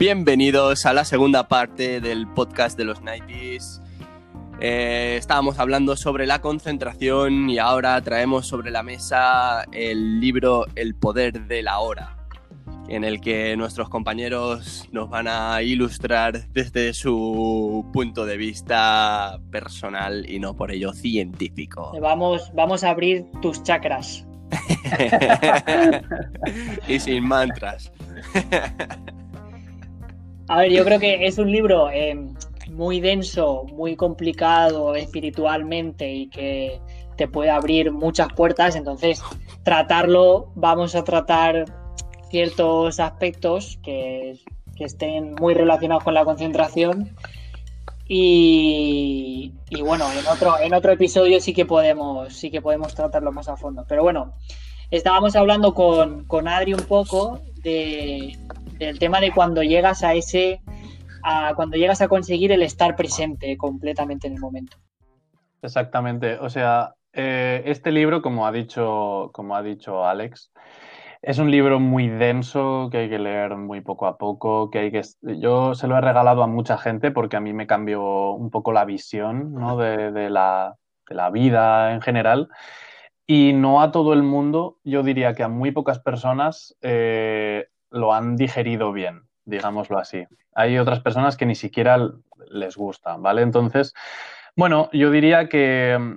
Bienvenidos a la segunda parte del podcast de los 90s. Eh, estábamos hablando sobre la concentración y ahora traemos sobre la mesa el libro El poder de la hora, en el que nuestros compañeros nos van a ilustrar desde su punto de vista personal y no por ello científico. Vamos, vamos a abrir tus chakras. y sin mantras. A ver, yo creo que es un libro eh, muy denso, muy complicado espiritualmente y que te puede abrir muchas puertas. Entonces, tratarlo, vamos a tratar ciertos aspectos que, estén muy relacionados con la concentración. Y, bueno, en otro, en otro episodio sí que podemos, sí que podemos tratarlo más a fondo. Pero bueno, estábamos hablando con, con Adri un poco de, del tema de cuando llegas a ese, a, cuando llegas a conseguir el estar presente completamente en el momento. Exactamente. O sea, eh, este libro, como ha dicho, como ha dicho Alex, es un libro muy denso que hay que leer muy poco a poco, que hay que yo se lo he regalado a mucha gente porque a mí me cambió un poco la visión ¿no? de, la, de, la, vida en general y no a todo el mundo, yo diría que a muy pocas personas eh, lo han digerido bien, digámoslo así. Hay otras personas que ni siquiera les gusta, ¿vale? Entonces, bueno, yo diría que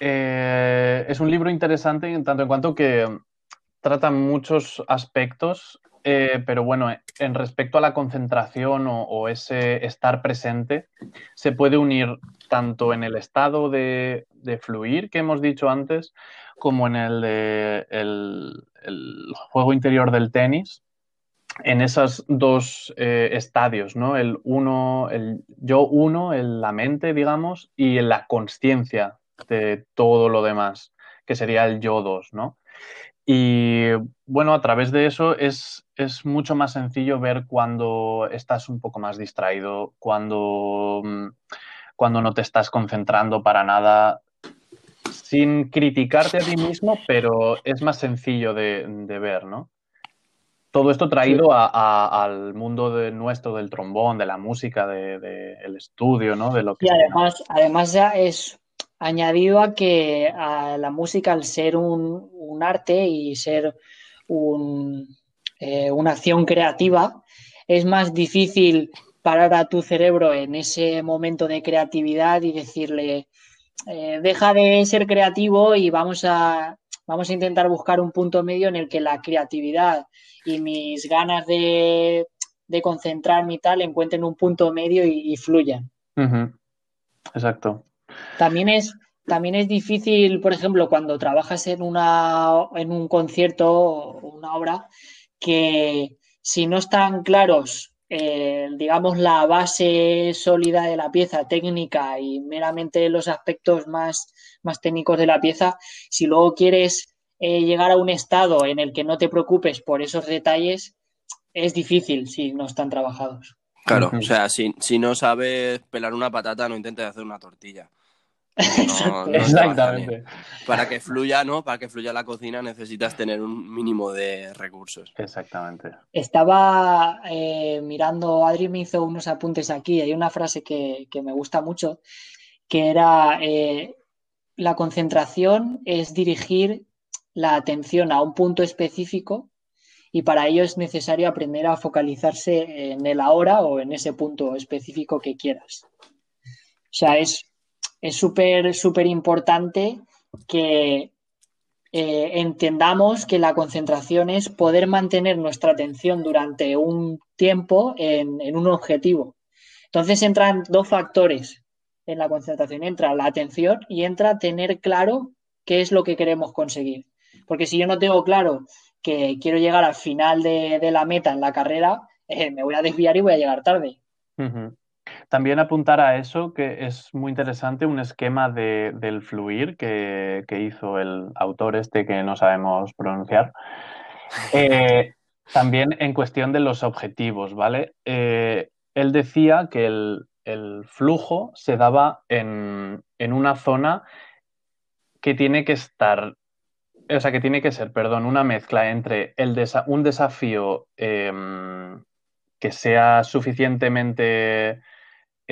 eh, es un libro interesante en tanto en cuanto que trata muchos aspectos, eh, pero bueno, en respecto a la concentración o, ese estar presente, se puede unir tanto en el estado de, fluir que hemos dicho antes, como en el, juego interior del tenis, en esos dos eh, estadios, ¿no? El uno, el yo uno, el, la mente, digamos, y la conciencia de todo lo demás, que sería el yo dos, ¿no? Y bueno, a través de eso es, es mucho más sencillo ver cuando estás un poco más distraído, cuando, mm, cuando no te estás concentrando para nada, sin criticarte a ti mismo, pero es más sencillo de, ver, ¿no? Todo esto traído al mundo de nuestro del trombón, de la música, del de, estudio, ¿no? De lo que y además, además ya es añadido a que a la música, al ser un, arte y ser eh, una acción creativa, es más difícil parar a tu cerebro en ese momento de creatividad y decirle, eh, deja de ser creativo y vamos a, vamos a intentar buscar un punto medio en el que la creatividad y mis ganas de, concentrarme y tal encuentren un punto medio y, fluyan. Exacto. También es, también es difícil, por ejemplo, cuando trabajas en, una, en un concierto o una obra, que si no están claros, eh, digamos, la base sólida de la pieza técnica y meramente los aspectos más, más técnicos de la pieza, si luego quieres eh, llegar a un estado en el que no te preocupes por esos detalles, es difícil si no están trabajados. Claro, o sea, si, si no sabes pelar una patata, no intentes hacer una tortilla. Exactamente. Para que fluya, ¿no? Para que fluya la cocina necesitas tener un mínimo de recursos. Exactamente. Estaba eh, mirando, Adri me hizo unos apuntes aquí, hay una frase que, me gusta mucho, que era, eh, la concentración es dirigir la atención a un punto específico y para ello es necesario aprender a focalizarse en el ahora o en ese punto específico que quieras. O sea, es es súper, súper importante que eh, entendamos que la concentración es poder mantener nuestra atención durante un tiempo en, un objetivo. Entonces entran dos factores en la concentración. Entra la atención y entra tener claro qué es lo que queremos conseguir. Porque si yo no tengo claro que quiero llegar al final de, la meta en la carrera, eh, me voy a desviar y voy a llegar tarde. También apuntar a eso, que es muy interesante, un esquema de, del fluir que, hizo el autor este que no sabemos pronunciar. Eh, también en cuestión de los objetivos, ¿vale? Eh, él decía que el, flujo se daba en, una zona que tiene que estar, o sea, que tiene que ser, perdón, una mezcla entre el un desafío em, que sea suficientemente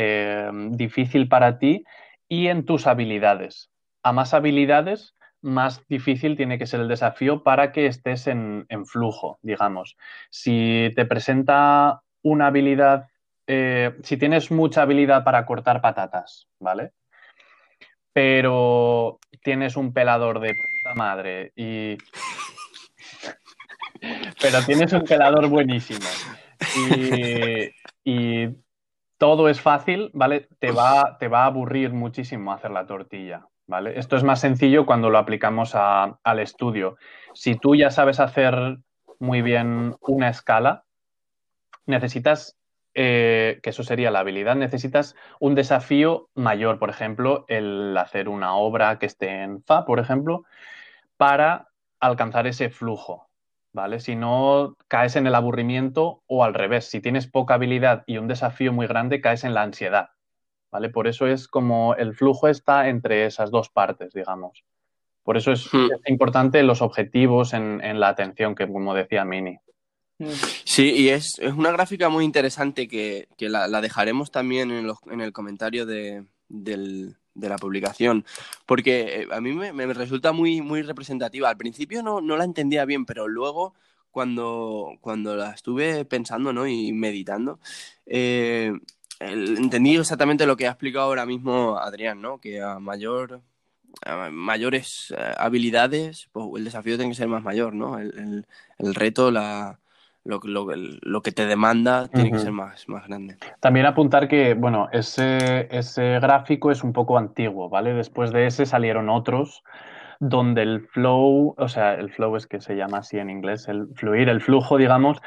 eh, difícil para ti y en tus habilidades. A más habilidades, más difícil tiene que ser el desafío para que estés en, flujo, digamos. Si te presenta una habilidad, eh, si tienes mucha habilidad para cortar patatas, ¿vale? Pero tienes un pelador de puta madre y... Pero tienes un pelador buenísimo y, y todo es fácil, ¿vale? Te va, te va a aburrir muchísimo hacer la tortilla, ¿vale? Esto es más sencillo cuando lo aplicamos al estudio. Si tú ya sabes hacer muy bien una escala, necesitas, eh, que eso sería la habilidad, necesitas un desafío mayor, por ejemplo, el hacer una obra que esté en Fa, por ejemplo, para alcanzar ese flujo, ¿vale? Si no, caes en el aburrimiento o al revés, si tienes poca habilidad y un desafío muy grande, caes en la ansiedad, ¿vale? Por eso es como el flujo está entre esas dos partes, digamos. Por eso es, hmm. importante los objetivos en, la atención, que como decía Mini. Hmm. Sí, y es, una gráfica muy interesante que, la, dejaremos también en, el comentario de, la publicación, porque eh, a mí me, resulta muy, muy representativa. Al principio no, la entendía bien, pero luego cuando, cuando la estuve pensando ¿no? y meditando, eh, entendí exactamente lo que ha explicado ahora mismo Adrián, ¿no? Que a mayor mayores eh, habilidades, pues el desafío tiene que ser más mayor, ¿no? El, reto, la, lo, lo, que te demanda tiene que ser más, más grande. También apuntar que, bueno, ese, ese gráfico es un poco antiguo, ¿vale? Después de ese salieron otros donde el flow, o sea, el flow es que se llama así en inglés, el fluir, el flujo, digamos,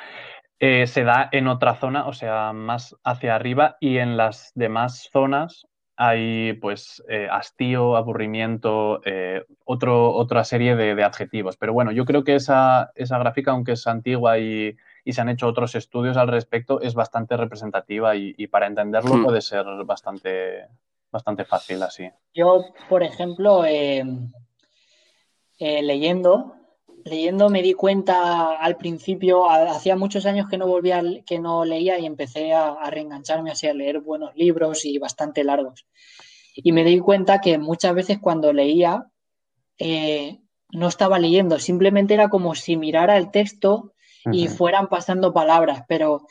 eh, se da en otra zona, o sea, más hacia arriba y en las demás zonas hay pues eh, hastío, aburrimiento, eh, otro, otra serie de, adjetivos. Pero bueno, yo creo que esa, esa gráfica, aunque es antigua y, se han hecho otros estudios al respecto, es bastante representativa y, para entenderlo hmm. puede ser bastante, bastante fácil así. Yo, por ejemplo, leyendo, leyendo me di cuenta al principio, hacía muchos años que no volvía, que no leía y empecé a, reengancharme así a leer buenos libros y bastante largos. Y me di cuenta que muchas veces cuando leía eh, no estaba leyendo, simplemente era como si mirara el texto y fueran pasando palabras, pero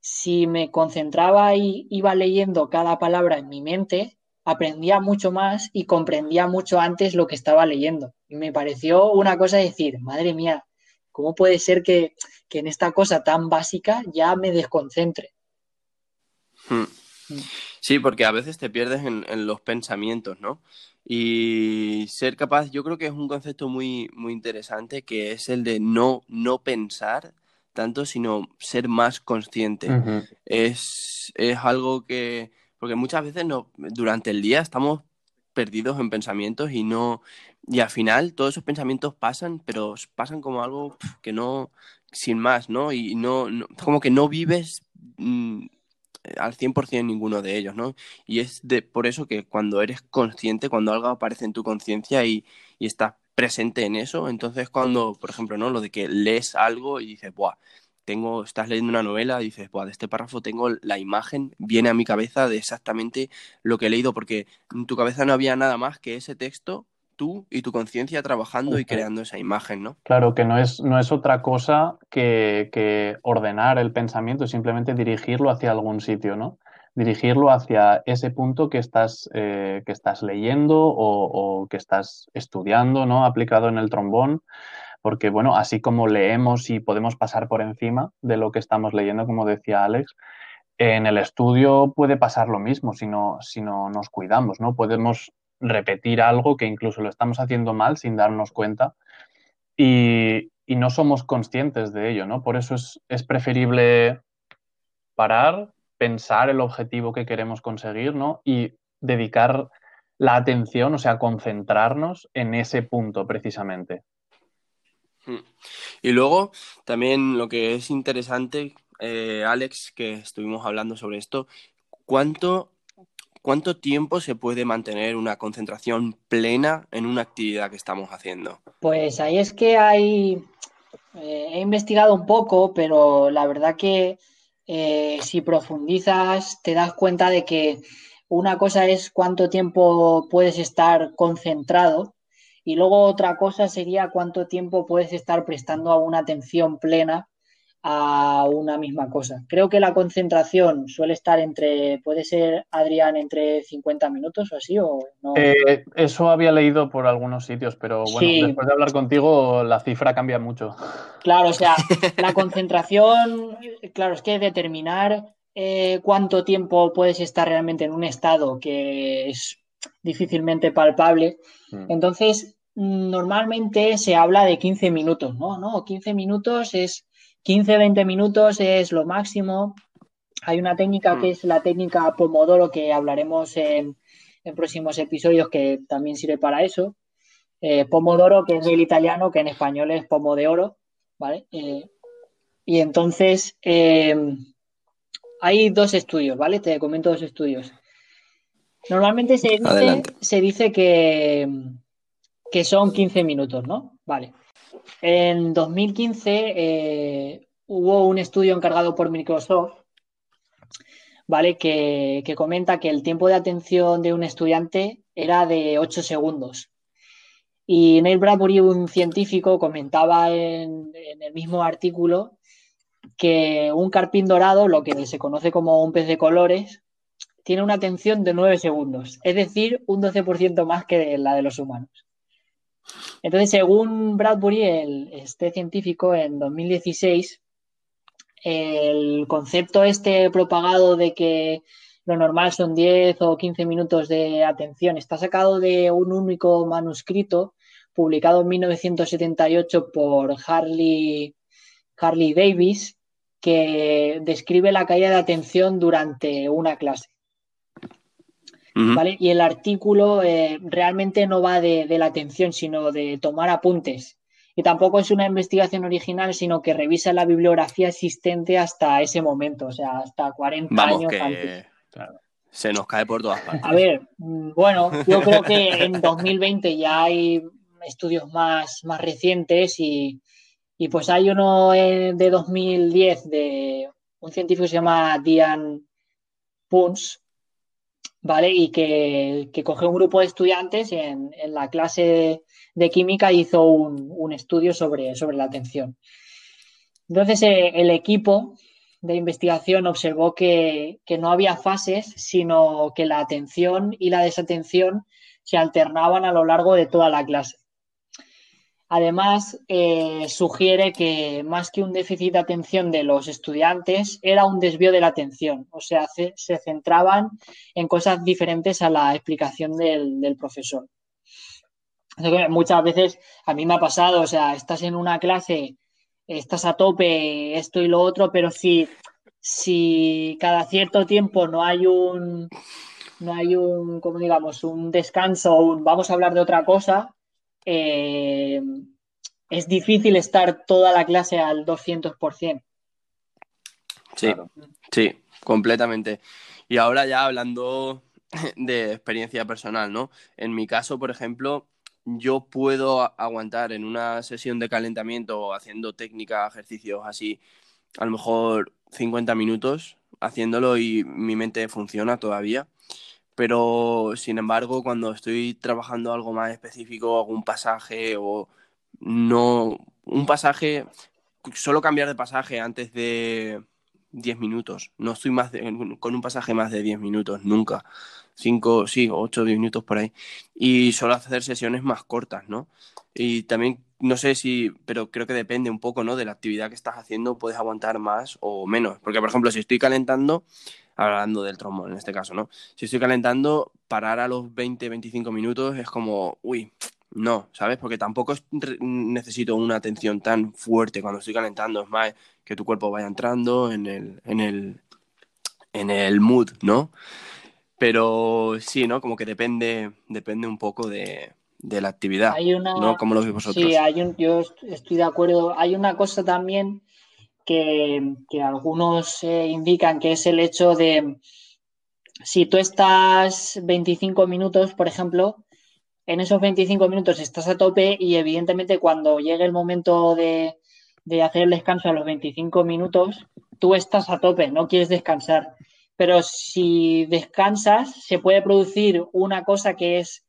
si me concentraba y iba leyendo cada palabra en mi mente, aprendía mucho más y comprendía mucho antes lo que estaba leyendo. Y me pareció una cosa decir, madre mía, ¿cómo puede ser que, en esta cosa tan básica ya me desconcentre? Hmm. Sí, porque a veces te pierdes en, los pensamientos, ¿no? Y ser capaz, yo creo que es un concepto muy, muy interesante, que es el de no, no pensar tanto, sino ser más consciente. es, es algo que, porque muchas veces no, durante el día estamos perdidos en pensamientos y no y al final todos esos pensamientos pasan, pero pasan como algo que no sin más, ¿no? Y no, como que no vives mm, al 100% ninguno de ellos, ¿no? Y es de por eso que cuando eres consciente, cuando algo aparece en tu conciencia y, y estás presente en eso, entonces cuando, por ejemplo, ¿no? Lo de que lees algo y dices, "Buah, tengo, estás leyendo una novela y dices, de este párrafo tengo la imagen, viene a mi cabeza de exactamente lo que he leído, porque en tu cabeza no había nada más que ese texto, tú y tu conciencia trabajando y creando esa imagen, ¿no? Claro, que no es, no es otra cosa que, ordenar el pensamiento, simplemente dirigirlo hacia algún sitio, ¿no? dirigirlo hacia ese punto que estás, eh, que estás leyendo o, o, que estás estudiando, ¿no? Aplicado en el trombón porque bueno, así como leemos y podemos pasar por encima de lo que estamos leyendo, como decía Alex, en el estudio puede pasar lo mismo si no, si no nos cuidamos, ¿no? Podemos repetir algo que incluso lo estamos haciendo mal sin darnos cuenta y, no somos conscientes de ello, ¿no? Por eso es, es, preferible parar, pensar el objetivo que queremos conseguir, ¿no? Y dedicar la atención, o sea, concentrarnos en ese punto precisamente. Mm. Y luego, también lo que es interesante, eh, Alex, que estuvimos hablando sobre esto, ¿cuánto, ¿cuánto tiempo se puede mantener una concentración plena en una actividad que estamos haciendo? Pues ahí es que hay, eh, he investigado un poco, pero la verdad que eh, si profundizas, te das cuenta de que una cosa es cuánto tiempo puedes estar concentrado y luego otra cosa sería cuánto tiempo puedes estar prestando una atención plena a una misma cosa. Creo que la concentración suele estar entre, puede ser, Adrián, entre 50 minutos o así, o no. Eh, eso había leído por algunos sitios, pero bueno, después de hablar contigo, la cifra cambia mucho. Claro, o sea, la concentración, claro, es que determinar eh, cuánto tiempo puedes estar realmente en un estado que es difícilmente palpable. Mm. Entonces, normalmente se habla de 15 minutos, ¿no? ¿no? 15 minutos es 15-20 minutos es lo máximo. Hay una técnica que mm. es la técnica Pomodoro que hablaremos en, próximos episodios que también sirve para eso. Eh, pomodoro, que es del italiano, que en español es pomo de oro, ¿vale? Eh, y entonces eh, hay dos estudios, ¿vale? Te comento dos estudios. Normalmente se dice, se dice que, que son 15 minutos, ¿no? Vale. En 2015 eh, hubo un estudio encargado por Microsoft, ¿vale? Que, comenta que el tiempo de atención de un estudiante era de 8 segundos. Y Neil Bradbury, un científico, comentaba en, el mismo artículo que un carpín dorado, lo que se conoce como un pez de colores, tiene una atención de 9 segundos, es decir, un 12% más que la de los humanos. Entonces, según Bradbury, este científico, en 2016, el concepto este propagado de que lo normal son 10 o 15 minutos de atención está sacado de un único manuscrito publicado en 1978 por Harley, Harley Davis, que describe la caída de atención durante una clase. Y el artículo eh, realmente no va de, la atención, sino de tomar apuntes. Y tampoco es una investigación original, sino que revisa la bibliografía existente hasta ese momento, o sea, hasta 40 años antes. Se nos cae por todas partes. A ver, mm, bueno, yo creo que en 2020 ya hay estudios más, más recientes y, pues hay uno eh, de 2010 de un científico que se llama Diane Punz, ¿vale? Y que, que cogió un grupo de estudiantes y en, la clase de, química hizo un, estudio sobre, sobre, la atención. Entonces, eh, el equipo de investigación observó que, que, no había fases, sino que la atención y la desatención se alternaban a lo largo de toda la clase. Además, eh, sugiere que más que un déficit de atención de los estudiantes, era un desvío de la atención. O sea, se, centraban en cosas diferentes a la explicación del, profesor. Muchas veces a mí me ha pasado, o sea, estás en una clase, estás a tope, esto y lo otro, pero si, si cada cierto tiempo no hay un, no hay un, como digamos, un descanso, un vamos a hablar de otra cosa, eh, es difícil estar toda la clase al 200%. Sí, sí, completamente. Y ahora ya hablando de experiencia personal, ¿no? En mi caso, por ejemplo, yo puedo aguantar en una sesión de calentamiento haciendo técnica, ejercicios así, a lo mejor 50 minutos haciéndolo y mi mente funciona todavía pero sin embargo cuando estoy trabajando algo más específico, algún pasaje o no, un pasaje, solo cambiar de pasaje antes de 10 minutos, no estoy más con un pasaje más de 10 minutos, nunca, 5, sí, 8, 10 minutos por ahí, y solo hacer sesiones más cortas, ¿no? Y también, no sé si, pero creo que depende un poco, ¿no? De la actividad que estás haciendo, puedes aguantar más o menos, porque por ejemplo, si estoy calentando, hablando del trombón en este caso, ¿no? Si estoy calentando, parar a los 20, 25 minutos es como, uy, no, ¿sabes? Porque tampoco necesito una atención tan fuerte cuando estoy calentando, es más que tu cuerpo vaya entrando en el, en el, en el mood, ¿no? Pero sí, ¿no? Como que depende, depende un poco de, la actividad, ¿no? Como lo veis vosotros. Sí, hay un, yo estoy de acuerdo. Hay una cosa también que, algunos eh, indican que es el hecho de si tú estás 25 minutos, por ejemplo, en esos 25 minutos estás a tope y evidentemente cuando llegue el momento de, hacer el descanso a los 25 minutos, tú estás a tope, no quieres descansar. Pero si descansas, se puede producir una cosa que es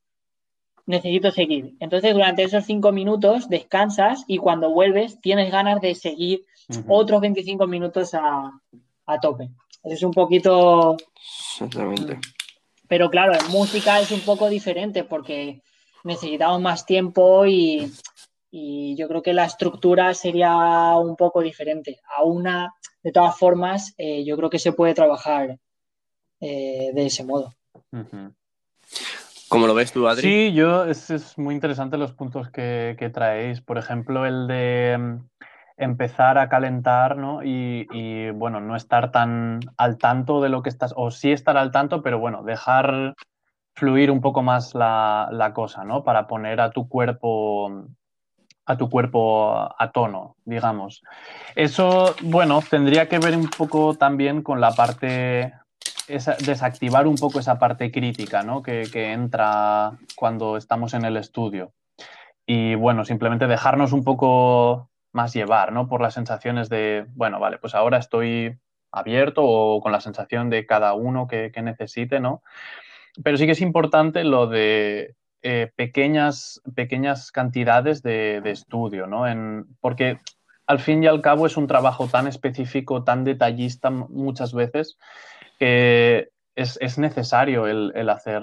necesito seguir. Entonces, durante esos cinco minutos descansas y cuando vuelves tienes ganas de seguir otros 25 minutos a, a tope. Es un poquito... Exactamente. Pero claro, en música es un poco diferente porque necesitamos más tiempo y, yo creo que la estructura sería un poco diferente. A una, de todas formas, eh, yo creo que se puede trabajar eh, de ese modo. ¿Cómo lo ves tú, Adri? Sí, yo, es, muy interesante los puntos que, que, traéis. Por ejemplo, el de mm, empezar a calentar, ¿no? Y, bueno, no estar tan al tanto de lo que estás, o sí estar al tanto, pero bueno, dejar fluir un poco más la, cosa, ¿no? Para poner a tu cuerpo a tu cuerpo a tono, digamos. Eso, bueno, tendría que ver un poco también con la parte, desactivar un poco esa parte crítica, ¿no? Que, que entra cuando estamos en el estudio. Y bueno, simplemente dejarnos un poco más llevar, ¿no? Por las sensaciones de, bueno, vale, pues ahora estoy abierto o con la sensación de cada uno que, necesite, ¿no? Pero sí que es importante lo de eh, pequeñas, pequeñas cantidades de, estudio, ¿no? En, porque al fin y al cabo es un trabajo tan específico, tan detallista muchas veces, que es, necesario el, hacer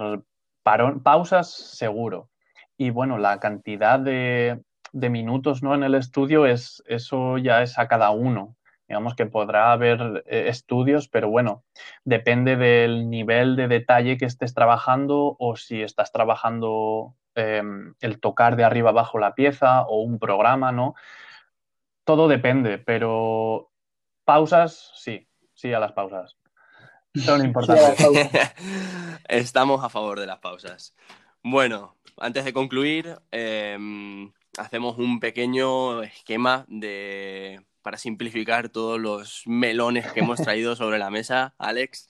pausas seguro. Y bueno, la cantidad de, de minutos ¿no? en el estudio, es, eso ya es a cada uno. Digamos que podrá haber eh, estudios, pero bueno, depende del nivel de detalle que estés trabajando o si estás trabajando em, el tocar de arriba abajo la pieza o un programa, ¿no? Todo depende, pero pausas, sí, sí a las pausas. Son importantes. Estamos a favor de las pausas. Bueno, antes de concluir, eh, hacemos un pequeño esquema de, para simplificar todos los melones que hemos traído sobre la mesa, Alex.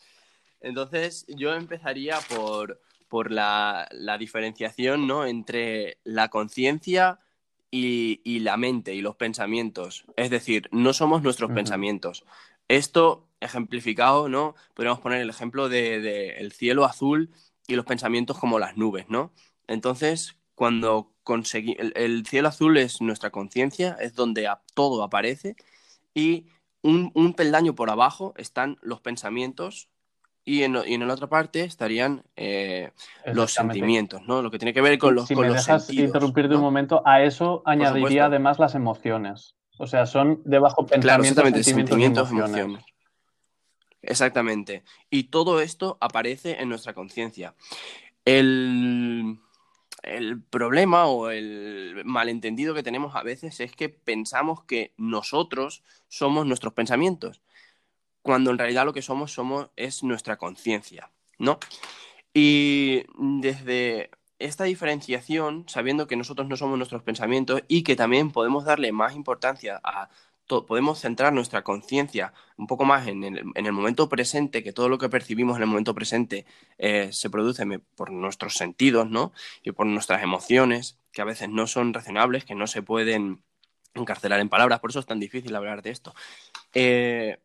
Entonces, yo empezaría por, por la, diferenciación ¿no? entre la conciencia y, la mente y los pensamientos. Es decir, no somos nuestros pensamientos. Esto ejemplificado, ¿no? Podríamos poner el ejemplo del de, el cielo azul y los pensamientos como las nubes, ¿no? Entonces, cuando conseguimos, el, cielo azul es nuestra conciencia, es donde todo aparece y un, peldaño por abajo están los pensamientos y en, y en la otra parte estarían eh, los sentimientos, ¿no? Lo que tiene que ver con los, si con me dejas interrumpir de un momento, a eso añadiría además las emociones. O sea, son debajo pensamientos, sentimientos, emociones. Exactamente. Y todo esto aparece en nuestra conciencia. El el problema o el malentendido que tenemos a veces es que pensamos que nosotros somos nuestros pensamientos, cuando en realidad lo que somos, somos es nuestra conciencia, ¿no? Y desde esta diferenciación, sabiendo que nosotros no somos nuestros pensamientos y que también podemos darle más importancia a podemos centrar nuestra conciencia un poco más en el, momento presente, que todo lo que percibimos en el momento presente eh, se produce por nuestros sentidos, ¿no? Y por nuestras emociones, que a veces no son razonables, que no se pueden encarcelar en palabras, por eso es tan difícil hablar de esto. Eh,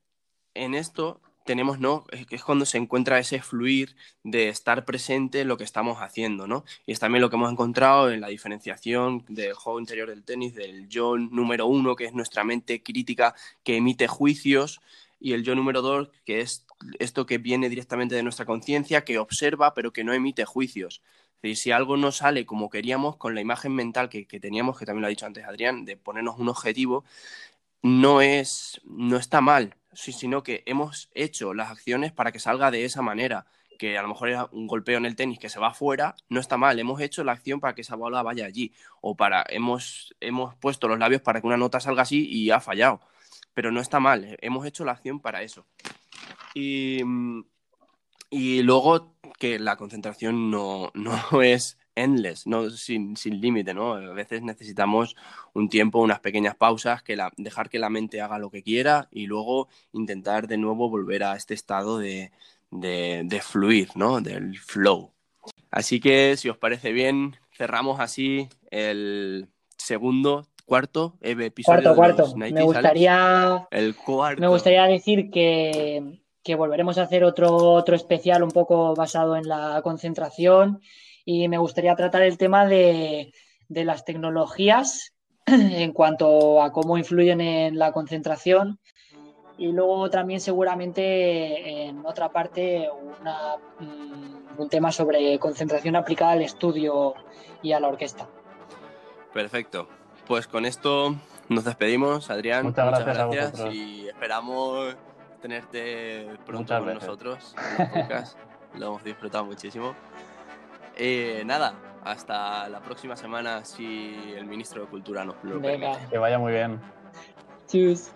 en esto tenemos, ¿no? Es, cuando se encuentra ese fluir de estar presente en lo que estamos haciendo, ¿no? Y es también lo que hemos encontrado en la diferenciación del juego interior del tenis, del yo número uno, que es nuestra mente crítica que emite juicios, y el yo número dos, que es esto que viene directamente de nuestra conciencia, que observa pero que no emite juicios. Es decir, si algo no sale como queríamos, con la imagen mental que, que teníamos, que también lo ha dicho antes Adrián, de ponernos un objetivo, no es, no está mal, sino que hemos hecho las acciones para que salga de esa manera. Que a lo mejor era un golpeo en el tenis que se va afuera, no está mal. Hemos hecho la acción para que esa bola vaya allí. O para, hemos, hemos puesto los labios para que una nota salga así y ha fallado. Pero no está mal, hemos hecho la acción para eso. Y, y luego que la concentración no, no es endless, no sin, sin límite, ¿no? A veces necesitamos un tiempo, unas pequeñas pausas, que la, dejar que la mente haga lo que quiera y luego intentar de nuevo volver a este estado de, de, fluir, ¿no? Del flow. Así que, si os parece bien, cerramos así el segundo cuarto episodio Cuarto, de cuarto. los 90s, Me gustaría, El cuarto. me gustaría decir que, que volveremos a hacer otro, otro especial un poco basado en la concentración y me gustaría tratar el tema de, de las tecnologías en cuanto a cómo influyen en la concentración y luego también seguramente en otra parte una, mm, un tema sobre concentración aplicada al estudio y a la orquesta. Perfecto. Pues con esto nos despedimos, Adrián. Muchas gracias a vosotros. y esperamos tenerte pronto Muchas con veces. nosotros en. Lo hemos disfrutado muchísimo. Eh, nada, hasta la próxima semana si el ministro de Cultura nos lo permite. Que vaya muy bien. tschüss.